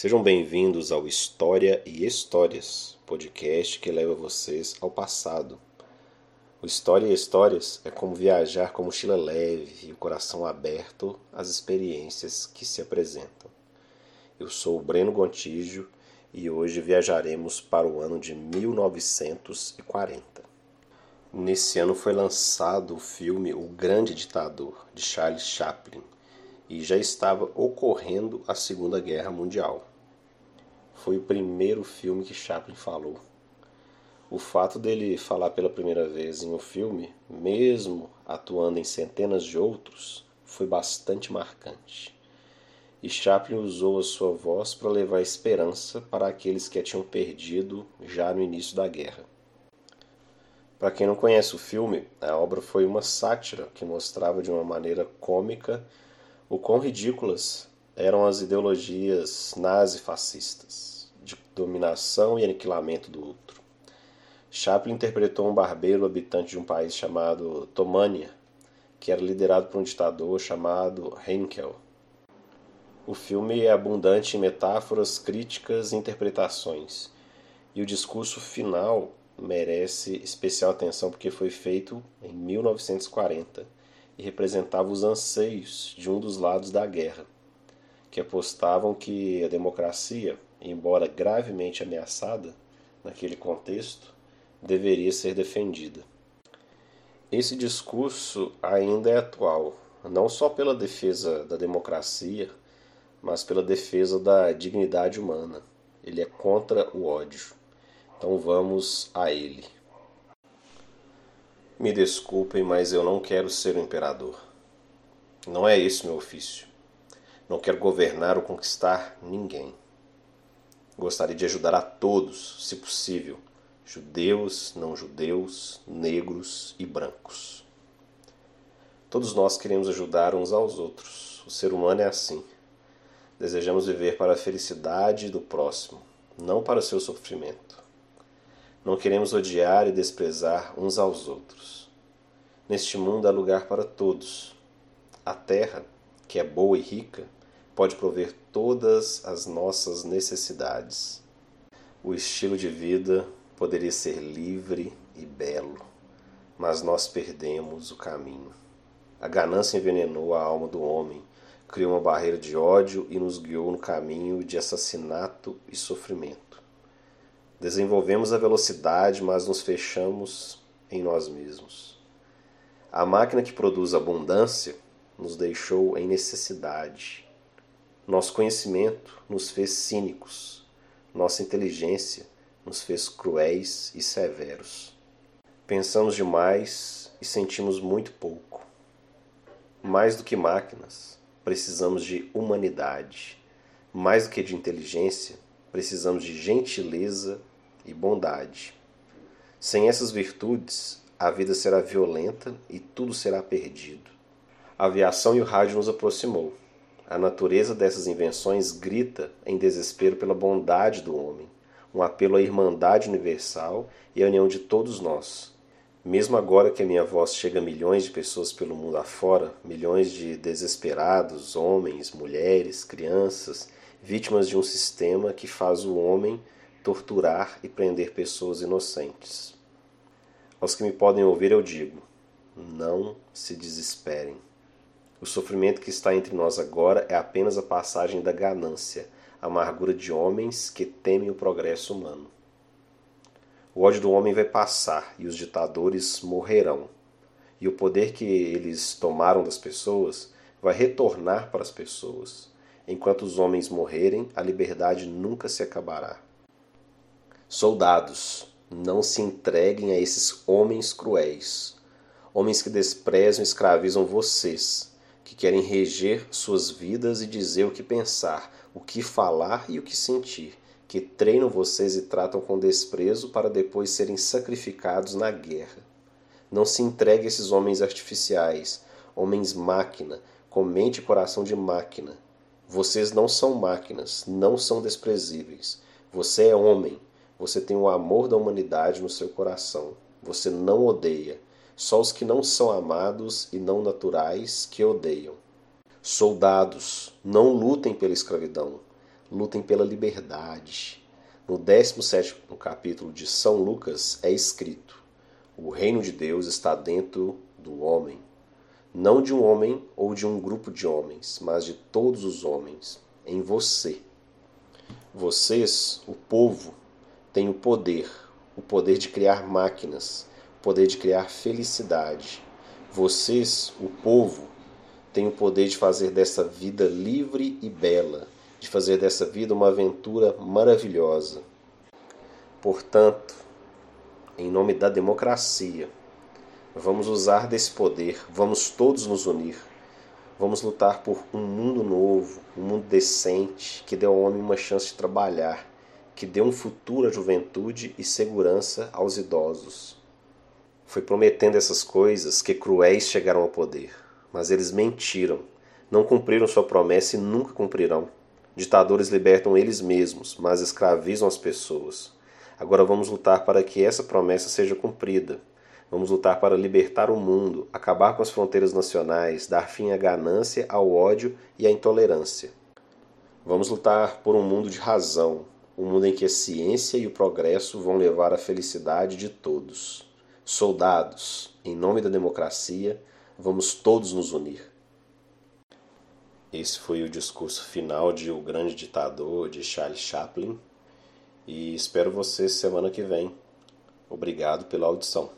Sejam bem-vindos ao História e Histórias, podcast que leva vocês ao passado. O História e Histórias é como viajar com mochila leve e o coração aberto às experiências que se apresentam. Eu sou o Breno Gontijo e hoje viajaremos para o ano de 1940. Nesse ano foi lançado o filme O Grande Ditador, de Charles Chaplin, e já estava ocorrendo a Segunda Guerra Mundial. Foi o primeiro filme que Chaplin falou. O fato dele falar pela primeira vez em um filme, mesmo atuando em centenas de outros, foi bastante marcante. E Chaplin usou a sua voz para levar esperança para aqueles que a tinham perdido já no início da guerra. Para quem não conhece o filme, a obra foi uma sátira que mostrava de uma maneira cômica o quão ridículas eram as ideologias nazi-fascistas, de dominação e aniquilamento do outro. Chaplin interpretou um barbeiro habitante de um país chamado Tomânia, que era liderado por um ditador chamado Henkel. O filme é abundante em metáforas, críticas e interpretações, e o discurso final merece especial atenção porque foi feito em 1940 e representava os anseios de um dos lados da guerra, que apostavam que a democracia, embora gravemente ameaçada naquele contexto, deveria ser defendida. Esse discurso ainda é atual, não só pela defesa da democracia, mas pela defesa da dignidade humana. Ele é contra o ódio. Então vamos a ele. Me desculpem, mas eu não quero ser o imperador. Não é esse meu ofício. Não quero governar ou conquistar ninguém. Gostaria de ajudar a todos, se possível, judeus, não judeus, negros e brancos. Todos nós queremos ajudar uns aos outros. O ser humano é assim. Desejamos viver para a felicidade do próximo, não para o seu sofrimento. Não queremos odiar e desprezar uns aos outros. Neste mundo há lugar para todos. A terra, que é boa e rica, pode prover todas as nossas necessidades. O estilo de vida poderia ser livre e belo, mas nós perdemos o caminho. A ganância envenenou a alma do homem, criou uma barreira de ódio e nos guiou no caminho de assassinato e sofrimento. Desenvolvemos a velocidade, mas nos fechamos em nós mesmos. A máquina que produz abundância nos deixou em necessidade. Nosso conhecimento nos fez cínicos. Nossa inteligência nos fez cruéis e severos. Pensamos demais e sentimos muito pouco. Mais do que máquinas, precisamos de humanidade. Mais do que de inteligência, precisamos de gentileza e bondade. Sem essas virtudes, a vida será violenta e tudo será perdido. A aviação e o rádio nos aproximou. A natureza dessas invenções grita em desespero pela bondade do homem, um apelo à irmandade universal e à união de todos nós. Mesmo agora que a minha voz chega a milhões de pessoas pelo mundo afora, milhões de desesperados, homens, mulheres, crianças, vítimas de um sistema que faz o homem torturar e prender pessoas inocentes. Aos que me podem ouvir, eu digo: não se desesperem. O sofrimento que está entre nós agora é apenas a passagem da ganância, amargura de homens que temem o progresso humano. O ódio do homem vai passar e os ditadores morrerão. E o poder que eles tomaram das pessoas vai retornar para as pessoas. Enquanto os homens morrerem, a liberdade nunca se acabará. Soldados, não se entreguem a esses homens cruéis, homens que desprezam e escravizam vocês, que querem reger suas vidas e dizer o que pensar, o que falar e o que sentir, que treinam vocês e tratam com desprezo para depois serem sacrificados na guerra. Não se entregue a esses homens artificiais, homens máquina, com mente e coração de máquina. Vocês não são máquinas, não são desprezíveis. Você é homem, você tem o amor da humanidade no seu coração. Você não odeia. Só os que não são amados e não naturais que odeiam. Soldados, não lutem pela escravidão. lutem pela liberdade. No 17 capítulo de São Lucas é escrito: O reino de Deus está dentro do homem, não de um homem ou de um grupo de homens, mas de todos os homens, em você. Vocês, o povo, têm o poder, o poder de criar máquinas, poder de criar felicidade. Vocês, o povo, têm o poder de fazer dessa vida livre e bela, de fazer dessa vida uma aventura maravilhosa. Portanto, em nome da democracia, vamos usar desse poder, vamos todos nos unir, vamos lutar por um mundo novo, um mundo decente, que dê ao homem uma chance de trabalhar, que dê um futuro à juventude e segurança aos idosos. Foi prometendo essas coisas que cruéis chegaram ao poder, mas eles mentiram, não cumpriram sua promessa e nunca cumprirão. Ditadores libertam eles mesmos, mas escravizam as pessoas. Agora vamos lutar para que essa promessa seja cumprida. Vamos lutar para libertar o mundo, acabar com as fronteiras nacionais, dar fim à ganância, ao ódio e à intolerância. Vamos lutar por um mundo de razão, um mundo em que a ciência e o progresso vão levar à felicidade de todos. Soldados, em nome da democracia, vamos todos nos unir. Esse foi o discurso final de O Grande Ditador de Charles Chaplin e espero você semana que vem. Obrigado pela audição.